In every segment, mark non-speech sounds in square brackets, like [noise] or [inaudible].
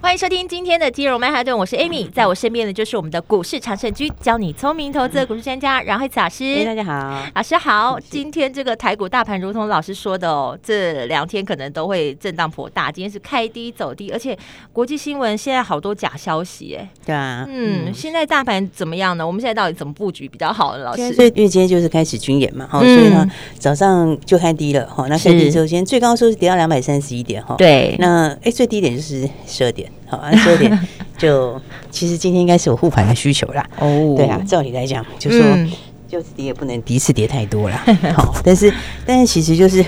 欢迎收听今天的金融曼哈顿，我是 Amy，[laughs] 在我身边的就是我们的股市常胜军，教你聪明投资的股市专家阮惠慈老师。大家好，老师好。今天这个台股大盘，如同老师说的哦，这两天可能都会震荡颇大。今天是开低走低，而且国际新闻现在好多假消息，哎，对啊，嗯，现在大盘怎么样呢？我们现在到底怎么布局比较好呢？老师，所以因为今天就是开始军演嘛，哈、嗯，所以呢早上就开低了，哈，那开低之后，先最高收是跌到两百三十一点，哈，对，那哎最低点就是十二点。好，啊十二点就其实今天应该是有护盘的需求啦。哦，对啊，照理来讲，就说、嗯、就是跌也不能第一次跌太多啦。好，但是但是其实就是，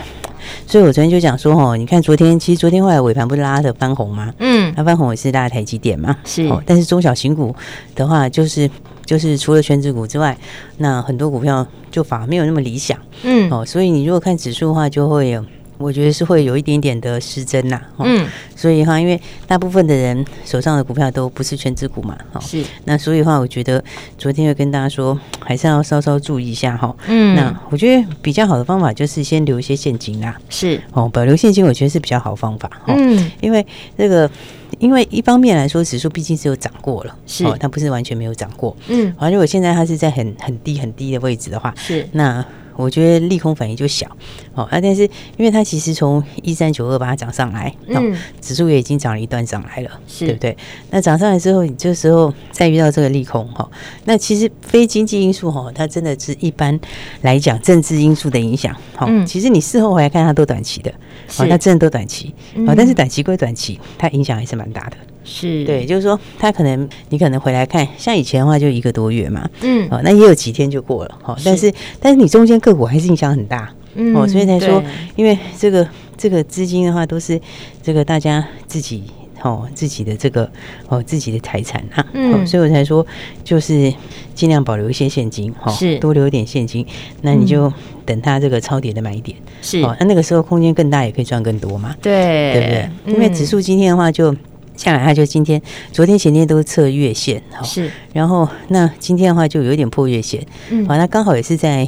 所以我昨天就讲说，哦，你看昨天其实昨天后来尾盘不是拉的翻红吗？嗯，那翻红也是拉台积电嘛。是，但是中小型股的话，就是就是除了权值股之外，那很多股票就反而没有那么理想。嗯，哦，所以你如果看指数的话，就会有。我觉得是会有一点点的失真呐，嗯，所以哈，因为大部分的人手上的股票都不是权值股嘛，哈，是，那所以的话，我觉得昨天又跟大家说，还是要稍稍注意一下哈，嗯，那我觉得比较好的方法就是先留一些现金啊，是，哦，保留现金，我觉得是比较好方法，嗯，因为这个，因为一方面来说，指数毕竟是有涨过了，是，它不是完全没有涨过，嗯，而如果现在它是在很很低很低的位置的话，是，那。我觉得利空反应就小，哦啊，但是因为它其实从一三九二把它涨上来，嗯，指数也已经涨了一段上来了，是。对不对？那涨上来之后，你这时候再遇到这个利空，哈，那其实非经济因素，哈，它真的是一般来讲政治因素的影响，哈，其实你事后回来看，它都短期的，哦，它真的都短期，哦，但是短期归短期，它影响还是蛮大的。是。对，就是说，他可能你可能回来看，像以前的话就一个多月嘛，嗯，哦，那也有几天就过了，哈，但是但是你中间个股还是影响很大，嗯，哦，所以才说，因为这个这个资金的话都是这个大家自己哦自己的这个哦自己的财产啊，嗯，所以我才说就是尽量保留一些现金，哈，是。多留一点现金，那你就等它这个超跌的买点，是。哦，那那个时候空间更大，也可以赚更多嘛，对，对不对？因为指数今天的话就。下来，它就今天、昨天、前天都测月线，哈，是。然后那今天的话就有点破月线，嗯，好，那刚好也是在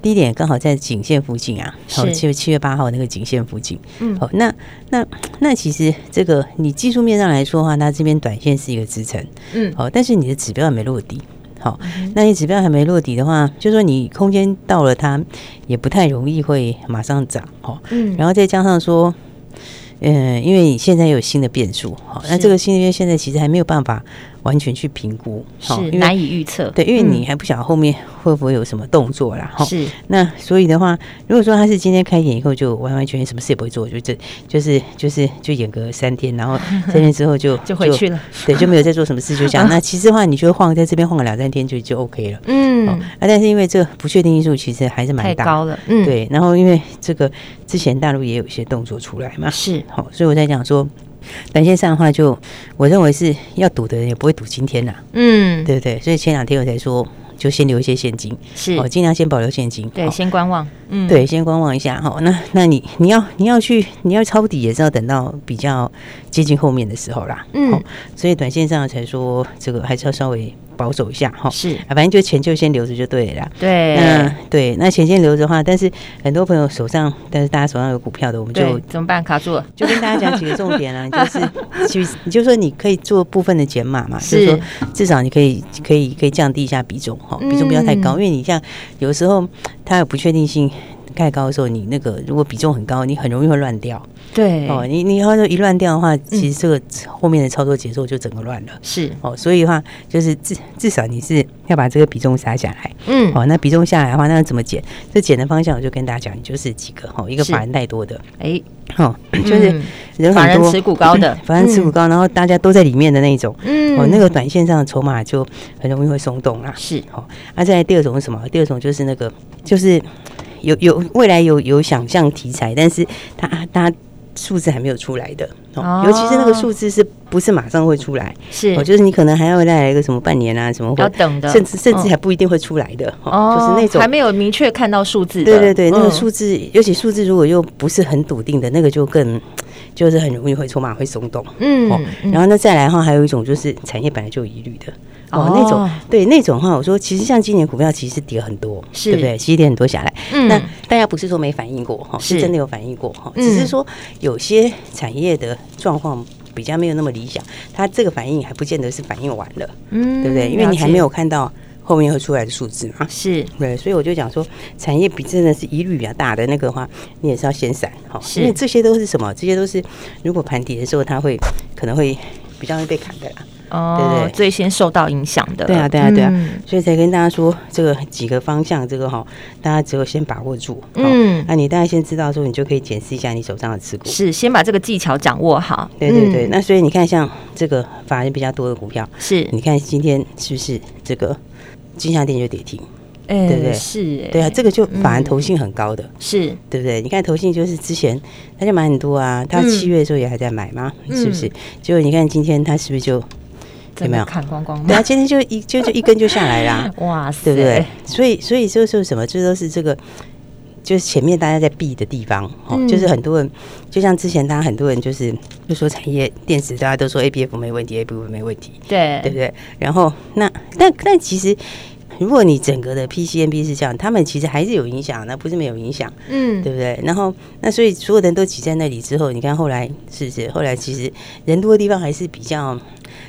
低点，刚好在颈线附近啊，好，七月七月八号那个颈线附近，嗯，好，那那那其实这个你技术面上来说的话，它这边短线是一个支撑，嗯，好，但是你的指标还没落地，好，那你指标还没落底的话，就说你空间到了，它也不太容易会马上涨，哦，嗯，然后再加上说。嗯，因为你现在有新的变数，好，那这个新的变现在其实还没有办法完全去评估，是难以预测。对，因为你还不晓得后面会不会有什么动作啦，哈。是。那所以的话，如果说他是今天开演以后就完完全全什么事也不会做，就这就是就是就演个三天，然后 [laughs] 三天之后就就回去了，对，就没有再做什么事，就这样。[laughs] 那其实的话，你就晃在这边晃个两三天就就 OK 了。嗯。啊，但是因为这个不确定因素其实还是蛮大，太高了。嗯。对，然后因为这个之前大陆也有一些动作出来嘛，是。好，所以我在讲说。短线上的话，就我认为是要赌的人也不会赌今天啦，嗯，对不对？所以前两天我才说，就先留一些现金，是。哦，尽量先保留现金，对，先观望，嗯，对，先观望一下。哈。那那你你要你要去你要抄底，也是要等到比较接近后面的时候啦，嗯，所以短线上才说这个还是要稍微。保守一下哈，是啊，反正就钱就先留着就对了。对，嗯对，那钱先留着的话，但是很多朋友手上，但是大家手上有股票的，我们就怎么办？卡住了，就跟大家讲几个重点啊，[laughs] 就是其实你就说你可以做部分的减码嘛，是就是说至少你可以可以可以降低一下比重哈，比重不要太高，嗯、因为你像有时候它有不确定性。太高的时候，你那个如果比重很高，你很容易会乱掉。对哦，你你要是一乱掉的话，其实这个后面的操作节奏就整个乱了。是哦，所以的话就是至至少你是要把这个比重杀下来。嗯，哦，那比重下来的话，那怎么减？这减的方向我就跟大家讲，就是几个哈，一个法人太多的，哎，哦，就是人法人，持股高的，法人持股高，然后大家都在里面的那种。嗯，哦，那个短线上的筹码就很容易会松动啦。是哦，那再来第二种是什么？第二种就是那个就是。有有未来有有想象题材，但是他他数字还没有出来的哦，尤其是那个数字是不是马上会出来？是，哦，就是你可能还要再来一个什么半年啊，什么要等的，甚至甚至还不一定会出来的哦，就是那种还没有明确看到数字。对对对，那个数字，尤其数字如果又不是很笃定的，那个就更 [tsk] 就是很容易会筹码会松动。嗯，然后那再来的话，还有一种就是产业本来就有疑虑的。哦，那种对那种话，我说其实像今年股票其实跌很多，是。对不对？其实跌很多下来，嗯，那大家不是说没反应过哈，是。真的有反应过哈，只是说有些产业的状况比较没有那么理想，它这个反应还不见得是反应完了，嗯，对不对？因为你还没有看到后面会出来的数字嘛，是。对，所以我就讲说，产业比真的是疑虑比较大的那个话，你也是要先闪哈，因为这些都是什么？这些都是如果盘底的时候，它会可能会比较会被砍的啦。哦，对对，最先受到影响的，对啊，对啊，对啊，所以才跟大家说这个几个方向，这个哈，大家只有先把握住，嗯，那你大家先知道说，你就可以检视一下你手上的持股，是先把这个技巧掌握好，对对对。那所以你看，像这个法人比较多的股票，是，你看今天是不是这个金像电就跌停，哎，对不对？是，对啊，这个就反而投信很高的，是。对不对？你看投信就是之前他就买很多啊，他七月的时候也还在买嘛，是不是？结果你看今天他是不是就？有没有砍光光？对啊，今天就一就就一根就下来啦，[laughs] 哇塞，对不对？所以所以就是什么？这都是这个，就是前面大家在避的地方哦。嗯、就是很多人，就像之前大家很多人就是就说产业电子，大家都说 A B F 没问题，A B F 没问题，对对不对？然后那但但其实，如果你整个的 P C N B 是这样，他们其实还是有影响，那不是没有影响，嗯，对不对？然后那所以所有人都挤在那里之后，你看后来是不是？后来其实人多的地方还是比较。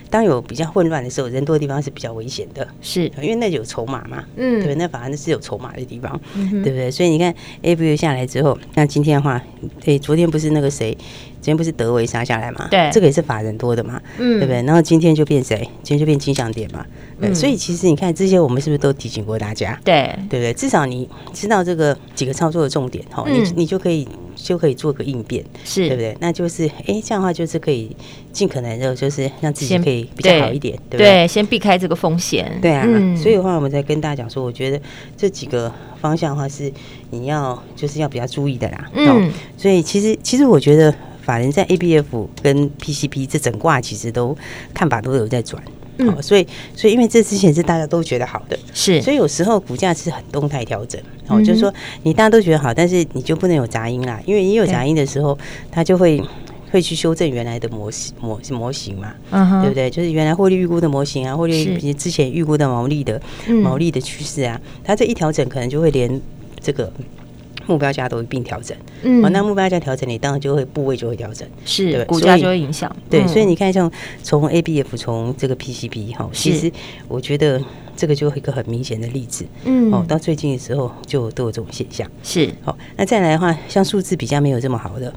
当有比较混乱的时候，人多的地方是比较危险的，是因为那有筹码嘛，嗯，对，那反而是有筹码的地方，嗯、对不对？所以你看，A 股下来之后，那今天的话，对，昨天不是那个谁，昨天不是德维杀下来嘛，对，这个也是法人多的嘛，嗯，对不对？然后今天就变谁？今天就变金像点嘛，对，嗯、所以其实你看这些，我们是不是都提醒过大家？对，对不对？至少你知道这个几个操作的重点，哈、嗯，你你就可以。就可以做个应变，是对不对？那就是哎，这样的话就是可以尽可能的，就是让自己可以比较好一点，对不对？对，先避开这个风险。对啊，嗯、所以的话，我们再跟大家讲说，我觉得这几个方向的话是你要就是要比较注意的啦。嗯，所以其实其实我觉得法人在 ABF 跟 P C P 这整挂其实都看法都有在转。嗯，所以所以因为这之前是大家都觉得好的，是，所以有时候股价是很动态调整，哦，就是说你大家都觉得好，但是你就不能有杂音啦，因为你有杂音的时候，它就会会去修正原来的模型模模型嘛，嗯，对不对？就是原来获利预估的模型啊，获利之前预估的毛利的毛利的趋势啊，它这一调整可能就会连这个。目标价都一并调整，嗯，那目标价调整，你当然就会部位就会调整，是，对，股价就会影响，对，所以你看，像从 A B F 从这个 P C B 哈，其实我觉得这个就一个很明显的例子，嗯，哦，到最近的时候就都有这种现象，是，好，那再来的话，像数字比较没有这么好的，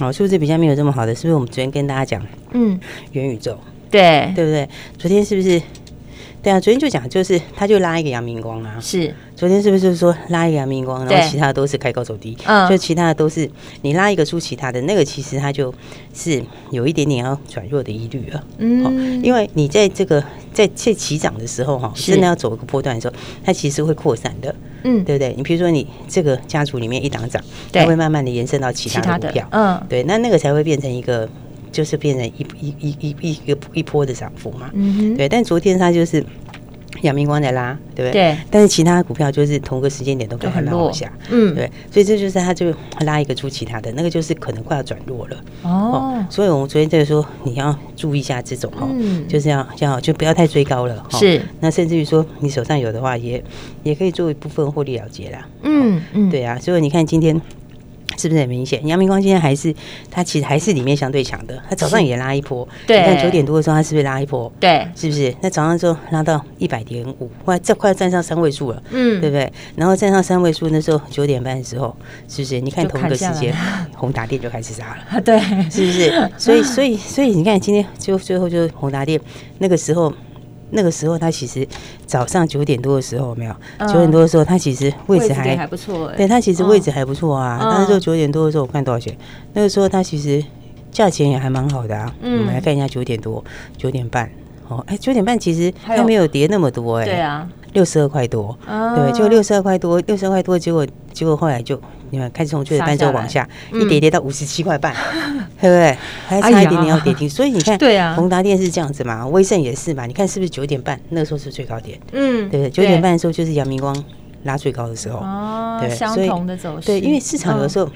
哦，数字比较没有这么好的，是不是我们昨天跟大家讲，嗯，元宇宙，对，对不对？昨天是不是？对啊，昨天就讲，就是他就拉一个阳明光啊，是。昨天是不是说拉一个阳明光，然后其他的都是开高走低？嗯，就其他的都是你拉一个出其他的那个，其实它就是有一点点要转弱的疑虑了。嗯，因为你在这个在在起涨的时候哈，真的要走一个波段的时候，它其实会扩散的。嗯，对不对？你比如说你这个家族里面一档涨，它会慢慢的延伸到其他的股票。嗯，对，那那个才会变成一个，就是变成一一一一一一个一波的涨幅嘛。对。但昨天它就是。阳明光在拉，对不对？对。但是其他股票就是同个时间点都可能很落下，嗯，对。所以这就是它就拉一个出其他的那个，就是可能快要转弱了哦。所以我们昨天在说你要注意一下这种哦，就是要要就不要太追高了。是。那甚至于说你手上有的话，也也可以做一部分获利了结啦。嗯嗯，对啊。所以你看今天。是不是很明显？阳明光今天还是它其实还是里面相对强的，它早上也拉一波。对，你看九点多的时候，它是不是拉一波？对，是不是？那早上之后拉到一百点五，快这快要站上三位数了，嗯，对不对？然后站上三位数那时候九点半的时候，是不是？你看同一个时间，宏达电就开始杀了，[laughs] 对，是不是？所以所以所以你看今天就最后就是宏达电那个时候。那个时候，他其实早上九点多的时候，没有九点多的时候，他其实位置还还不错。对，他其实位置还不错啊。那时候九点多的时候，我看多少钱？那个时候他其实价钱也还蛮好的啊。我们来看一下九点多、九点半，哦，哎，九点半其实它没有跌那么多，哎，对啊，六十二块多，对，就六十二块多，六十二块多，结果结果后来就你看开始从九点半之后往下一跌跌到五十七块半，[laughs] 对不对？还差一点点要跌停，所以你看，[laughs] 对啊，宏达电是这样子嘛，威盛也是嘛，你看是不是九点半那个时候是最高点？嗯，对不对？九点半的时候就是阳明光拉最高的时候，哦，对，相同的走势，对，因为市场有时候。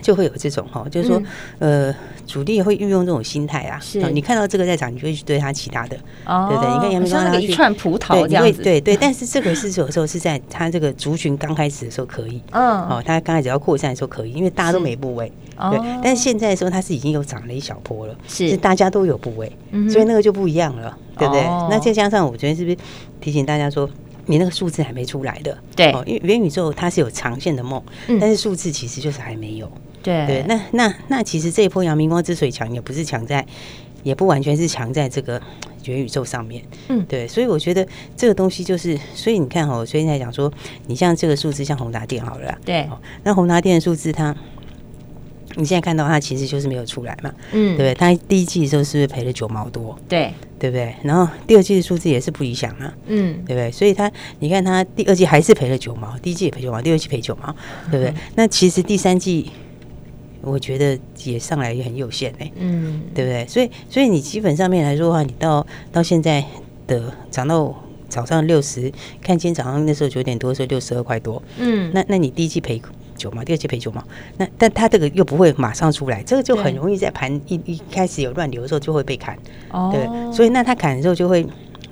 就会有这种哈，就是说，呃，主力会运用这种心态啊。是，你看到这个在涨，你就会去对它其他的，对不对？你看阳明光它一串葡萄这样子，对对。但是这个是有时候是在它这个族群刚开始的时候可以，嗯，哦，它刚开始要扩散的时候可以，因为大家都没部位，对。但是现在的时候它是已经有涨了一小波了，是大家都有部位，所以那个就不一样了，对不对？那再加上我觉得是不是提醒大家说，你那个数字还没出来的，对，因为元宇宙它是有长线的梦，但是数字其实就是还没有。对对，那那那其实这一波阳明光之所以强，也不是强在，也不完全是强在这个 [tsk] 元宇宙上面。嗯，对，所以我觉得这个东西就是，所以你看哈，我最近在讲说，你像这个数字，像宏达电好了，对，那宏达电的数字它，你现在看到它其实就是没有出来嘛，嗯，对不对？它第一季的时候是不是赔了九毛多？对，对不对？然后第二季的数字也是不理想啊，嗯，对不对？所以它，你看它第二季还是赔了九毛，第一季也赔九毛，第二季赔九毛，对不对？那其实第三季。我觉得也上来也很有限哎，嗯，对不对？所以，所以你基本上面来说的话，你到到现在的涨到早上六十，看今天早上那时候九点多的时候六十二块多，嗯，那那你第一季赔九嘛，第二季赔九嘛，那但它这个又不会马上出来，这个就很容易在盘一一开始有乱流的时候就会被砍，哦，对，所以那它砍的时候就会，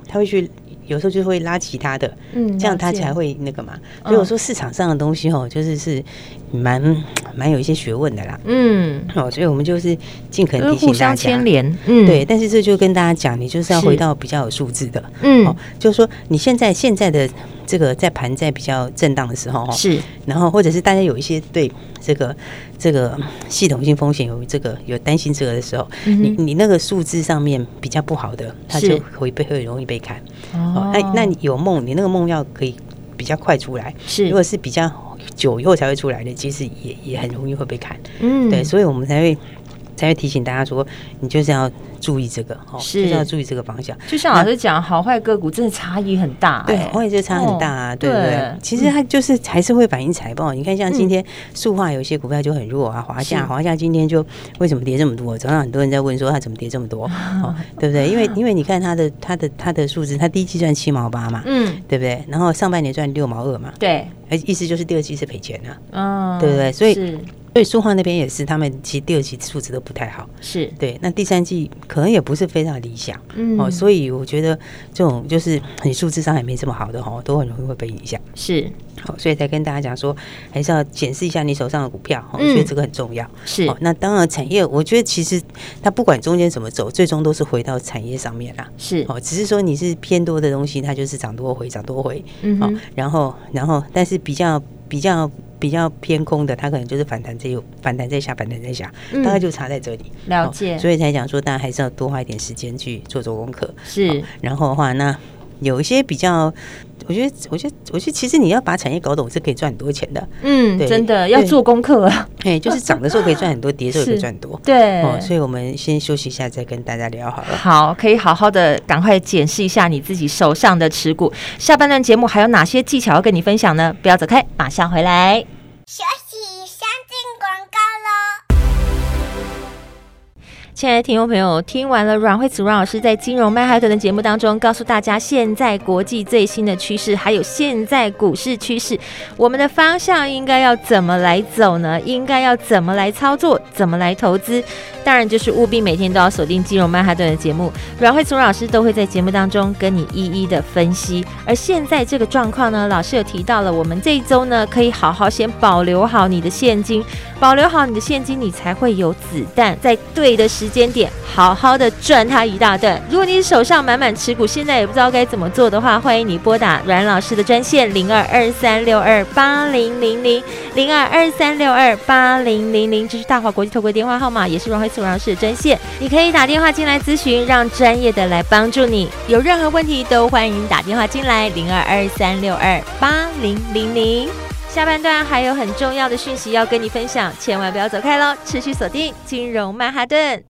他会去。有时候就会拉其他的，嗯，这样它才会那个嘛。所以我说市场上的东西哦，就是是蛮蛮有一些学问的啦，嗯，哦，所以我们就是尽可能提醒大家，牵连，嗯，对。但是这就跟大家讲，你就是要回到比较有数字的，嗯，哦，就是说你现在现在的。这个在盘在比较震荡的时候，是，然后或者是大家有一些对这个这个系统性风险有这个有担心这个的时候，嗯、你你那个数字上面比较不好的，它就会被会容易被砍。哦，那那你有梦，你那个梦要可以比较快出来。是，如果是比较久以后才会出来的，其实也也很容易会被砍。嗯，对，所以我们才会。才会提醒大家说，你就是要注意这个，哦，是就是要注意这个方向。就像老师讲，好坏个股真的差异很大，对，好坏就差很大啊，对不对？其实它就是还是会反映财报。你看，像今天塑化有些股票就很弱啊，华夏，华夏今天就为什么跌这么多？早上很多人在问说它怎么跌这么多，[laughs] 哦，对不对？因为因为你看它的它的它的数字，它第一季赚七毛八嘛，嗯，对不对？然后上半年赚六毛二嘛，对，意思就是第二季是赔钱了，嗯，对不对？所以。所以塑化那边也是，他们其实第二季数字都不太好，是对。那第三季可能也不是非常理想，嗯哦。所以我觉得这种就是你数字上还没这么好的哈，都很容易会被影响。是好，所以才跟大家讲说，还是要检视一下你手上的股票，我觉得这个很重要。是那当然产业，我觉得其实它不管中间怎么走，最终都是回到产业上面啦。是哦，只是说你是偏多的东西，它就是涨多回，涨多回。嗯，好，然后然后但是比较比较。比较偏空的，它可能就是反弹这有反弹在下，反弹在下，大概就差在这里。了解，所以才讲说，大家还是要多花一点时间去做做功课。是，然后的话，那有一些比较。我觉得，我觉得，我觉得，其实你要把产业搞懂，是可以赚很多钱的。嗯，真的要做功课啊。哎，就是涨的时候可以赚很多，跌的时候也可以 [laughs] 赚很多。对，哦，所以我们先休息一下，再跟大家聊好了。好，可以好好的赶快检视一下你自己手上的持股。下半段节目还有哪些技巧要跟你分享呢？不要走开，马上回来。亲爱的听众朋友，听完了阮慧慈阮老师在金融曼哈顿的节目当中，告诉大家现在国际最新的趋势，还有现在股市趋势，我们的方向应该要怎么来走呢？应该要怎么来操作？怎么来投资？当然就是务必每天都要锁定金融曼哈顿的节目，阮慧慈老师都会在节目当中跟你一一的分析。而现在这个状况呢，老师有提到了，我们这一周呢，可以好好先保留好你的现金，保留好你的现金，你才会有子弹，在对的时间点好好的赚它一大段。如果你手上满满持股，现在也不知道该怎么做的话，欢迎你拨打阮老师的专线零二二三六二八零零零零二二三六二八零零零，这是大华国际投顾电话号码，也是阮慧慈老师的专线，你可以打电话进来咨询，让专业的来帮助你。有任何问题都欢迎打电话进来零二二三六二八零零零。下半段还有很重要的讯息要跟你分享，千万不要走开喽！持续锁定金融曼哈顿。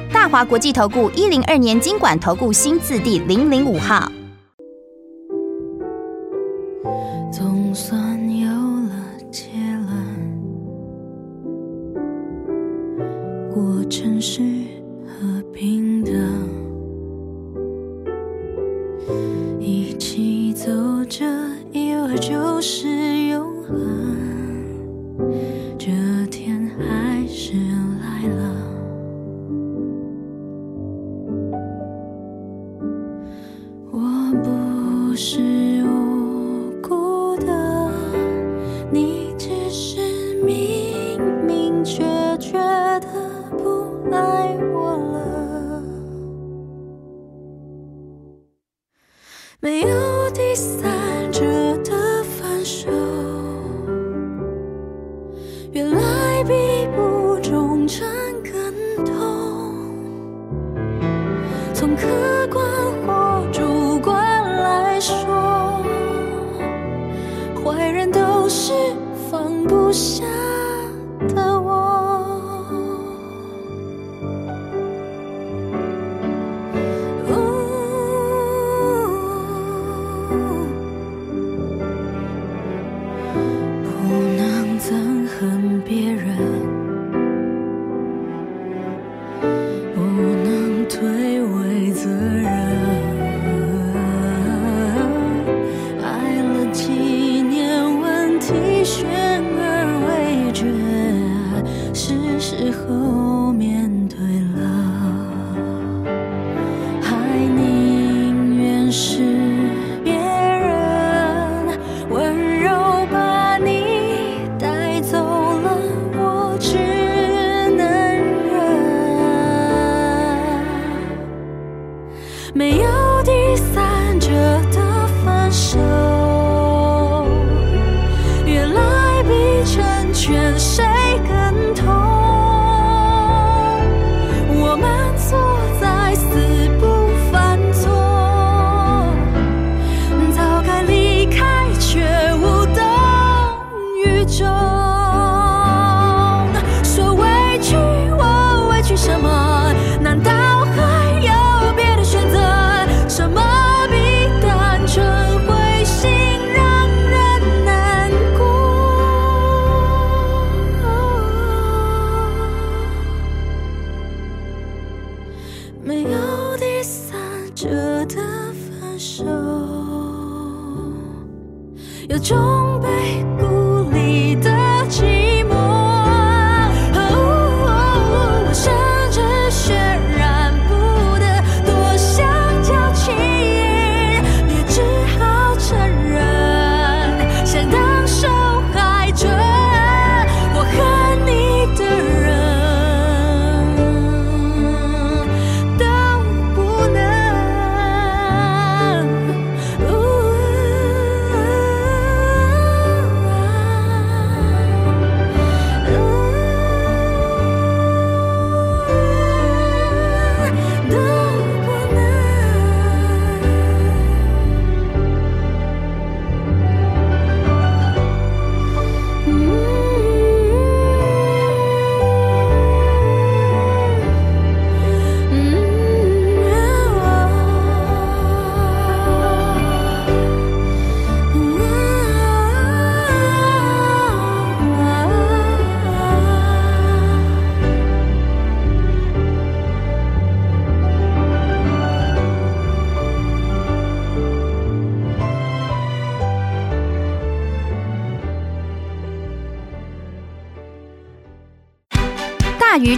大华国际投顾一零二年经管投顾新字第零零五号。总算有了结论，过程是和平的，一起走着，以为就是永恒，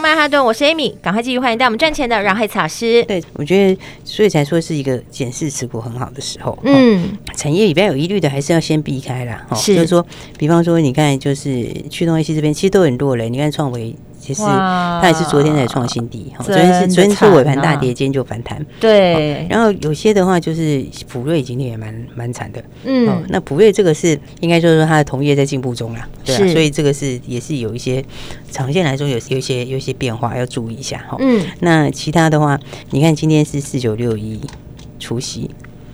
曼哈顿，我是 Amy，赶快继续欢迎带我们赚钱的阮慧慈老师。对，我觉得所以才说是一个检视持股很好的时候。嗯，产业里边有疑虑的，还是要先避开啦。是，就是说，比方说，你看，就是驱动 IC 这边其实都很弱了。你看创维。其实它也是昨天才创新低，哈，昨天是昨天是尾盘大跌，今天就反弹。对，然后有些的话就是普瑞今天也蛮蛮惨的，嗯，那普瑞这个是应该就是说它的同业在进步中啦，对，所以这个是也是有一些长线来说有有一些有一些变化要注意一下哈。嗯，那其他的话，你看今天是四九六一除夕，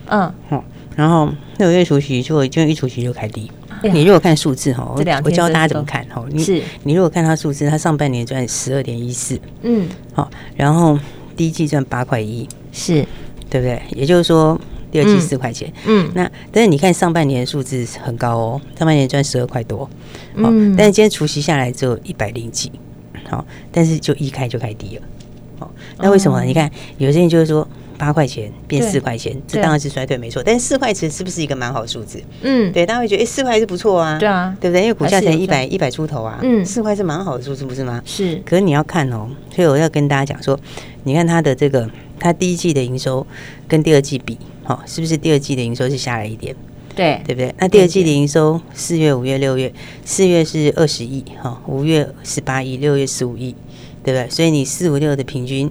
嗯，好，然后六月除夕就就一除夕就开低。你如果看数字哈，我教大家怎么看哈。你你如果看它数字，它上半年赚十二点一四，嗯，好，然后第一季赚八块一，是，对不对？也就是说第二季四块钱，嗯，那但是你看上半年的数字很高哦，上半年赚十二块多，嗯，但是今天除夕下来只有一百零几，好，但是就一开就开低了，好，那为什么？你看有些人就是说。八块钱变四块钱，这当然是衰退没错。但是四块钱是不是一个蛮好数字？嗯，对，大家会觉得哎，四块还是不错啊。对啊，对不对？因为股价才一百一百出头啊。嗯，四块是蛮好的数字，不是吗？是。可是你要看哦，所以我要跟大家讲说，你看它的这个，它第一季的营收跟第二季比，好，是不是第二季的营收是下来一点？对，对不对？那第二季的营收，四月、五月、六月，四月是二十亿，哈，五月十八亿，六月十五亿，对不对？所以你四五六的平均。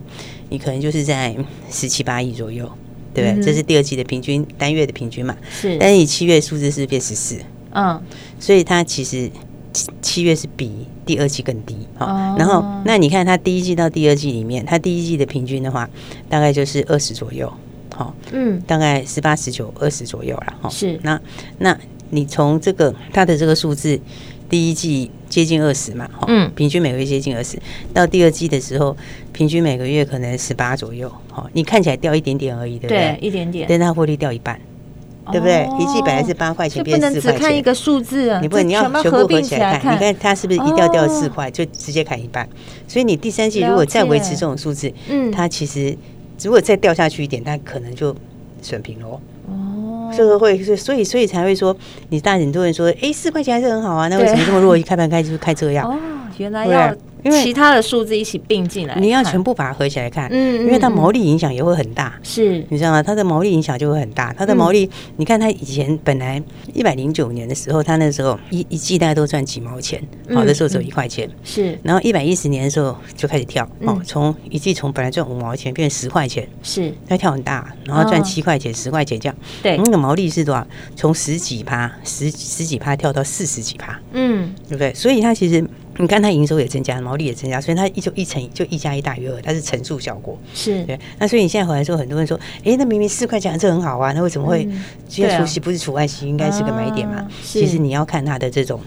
你可能就是在十七八亿左右，对不对？嗯、这是第二季的平均单月的平均嘛？是。但是你七月数字是变十四，嗯，所以它其实七七月是比第二季更低，好、哦。然后那你看它第一季到第二季里面，它第一季的平均的话，大概就是二十左右，好，嗯，大概十八、十九、二十左右了，哈。是。那那你从这个它的这个数字。第一季接近二十嘛，嗯，平均每个月接近二十，到第二季的时候，平均每个月可能十八左右，好，你看起来掉一点点而已，对不对？对，一点点，但它获利掉一半，对不对？一季本来是八块钱，变四块钱，不能只看一个数字啊，你不能你要全部合起来看，你看它是不是一掉掉四块，就直接砍一半？所以你第三季如果再维持这种数字，嗯，它其实如果再掉下去一点，它可能就损平了。这个会是，所以所以才会说，你大很多人说，哎，四块钱还是很好啊，那为什么这么弱？一开盘开就开这样？哦，原来要。因为其他的数字一起并进来，你要全部把它合起来看，嗯，因为它毛利影响也会很大，是，你知道吗？它的毛利影响就会很大，它的毛利，你看它以前本来一百零九年的时候，它那时候一一季大概都赚几毛钱，好的时候只有一块钱，是，然后一百一十年的时候就开始跳，哦，从一季从本来赚五毛钱变成十块钱，是，它跳很大，然后赚七块钱、十块钱这样，对，那个毛利是多少？从十几趴、十十几趴跳到四十几趴，嗯，对不对？所以它其实。你看它营收也增加，毛利也增加，所以它一就一乘就一加一大于二，它是乘数效果。是对。那所以你现在回来说，很多人说，哎，那明明四块钱这很好啊，那为什么会？今天除息不是除外息，应该是个买点嘛？其实你要看它的这种。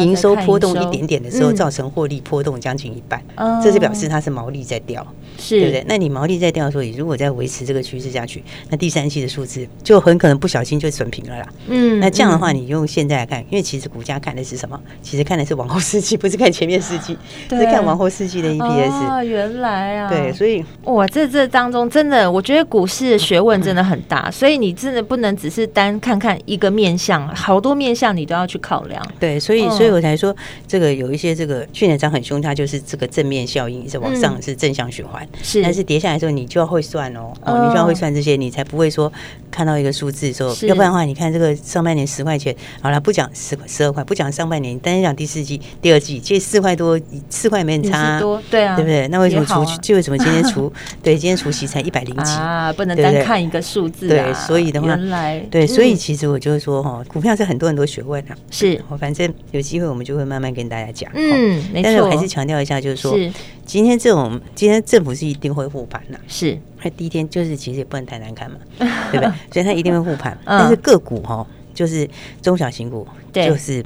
营收波动一点点的时候，造成获利波动将近一半，这是表示它是毛利在掉，是对不对？那你毛利在掉的时候，你如果再维持这个趋势下去，那第三期的数字就很可能不小心就损平了啦。嗯，那这样的话，你用现在来看，因为其实股价看的是什么？其实看的是往后四季，不是看前面四季，是看往后四季的 EPS。啊，原来啊，对，所以哇，这这当中真的，我觉得股市的学问真的很大，所以你真的不能只是单看看一个面相，好多面相你都要去考量。对，所以。所以我才说这个有一些这个去年涨很凶，它就是这个正面效应是往上是正向循环，是，但是跌下来的时候你就要会算哦，哦，你就要会算这些，你才不会说看到一个数字说，要不然的话，你看这个上半年十块钱，好了，不讲十十二块，不讲上半年，单讲第四季、第二季，这四块多，四块没很差，对啊，对不对？那为什么除就为什么今天除 [laughs] 对今天除息才一百零几啊？不能单看一个数字，对，所以的话，原来对，所以其实我就是说哈，股票是很多很多学问啊，是，我反正有机会我们就会慢慢跟大家讲，嗯，没错，但是我还是强调一下，就是说，今天这种今天政府是一定会护盘的，是，他第一天就是其实也不能太难看嘛，[laughs] 对不对？[laughs] 所以他一定会护盘，但是个股哈，就是中小型股，就是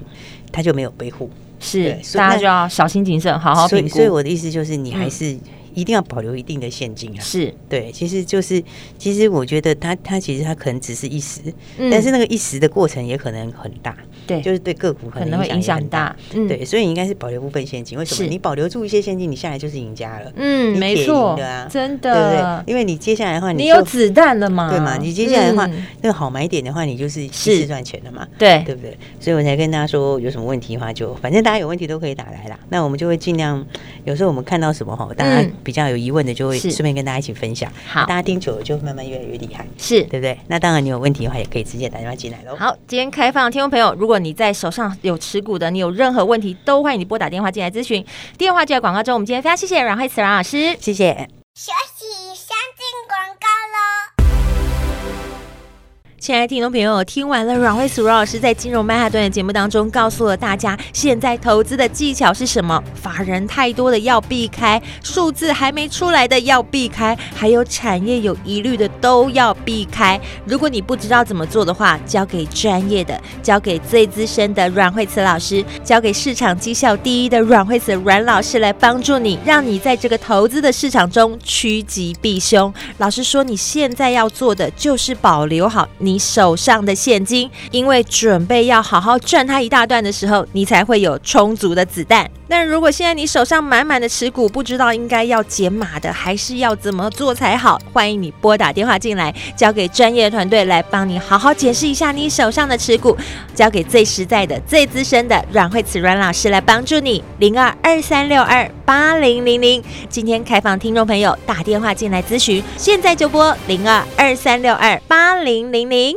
他就没有被护，是，大家就要小心谨慎，好好评估。所以我的意思就是，你还是。一定要保留一定的现金啊！是对，其实就是，其实我觉得它它其实它可能只是一时，嗯、但是那个一时的过程也可能很大。对，就是对个股可能会影响很大。嗯，对，所以你应该是保留部分现金。为什么？你保留住一些现金，你下来就是赢家了。嗯，没错的啊，真的，对不对？因为你接下来的话，你有子弹了嘛？对嘛？你接下来的话，那个好买点的话，你就是一次赚钱了嘛？对，对不对？所以我才跟大家说，有什么问题的话，就反正大家有问题都可以打来啦。那我们就会尽量，有时候我们看到什么哈，大家比较有疑问的就。就会顺便跟大家一起分享，好，大家听久了就慢慢越来越厉害，是对不对？那当然，你有问题的话，也可以直接打电话进来喽。好，今天开放听众朋友，如果你在手上有持股的，你有任何问题，都欢迎你拨打电话进来咨询。电话就在广告中。我们今天非常谢谢阮慧慈阮老师，谢谢。休息，亲爱的听众朋友，听完了阮慧慈阮老师在金融曼哈顿的节目当中，告诉了大家现在投资的技巧是什么？法人太多的要避开，数字还没出来的要避开，还有产业有疑虑的都要避开。如果你不知道怎么做的话，交给专业的，交给最资深的阮慧慈老师，交给市场绩效第一的阮慧慈阮老师来帮助你，让你在这个投资的市场中趋吉避凶。老师说，你现在要做的就是保留好你。你手上的现金，因为准备要好好赚它一大段的时候，你才会有充足的子弹。但如果现在你手上满满的持股，不知道应该要减码的，还是要怎么做才好？欢迎你拨打电话进来，交给专业的团队来帮你好好解释一下你手上的持股，交给最实在的、最资深的阮慧慈阮老师来帮助你。零二二三六二八零零零，今天开放听众朋友打电话进来咨询，现在就拨零二二三六二八零零零。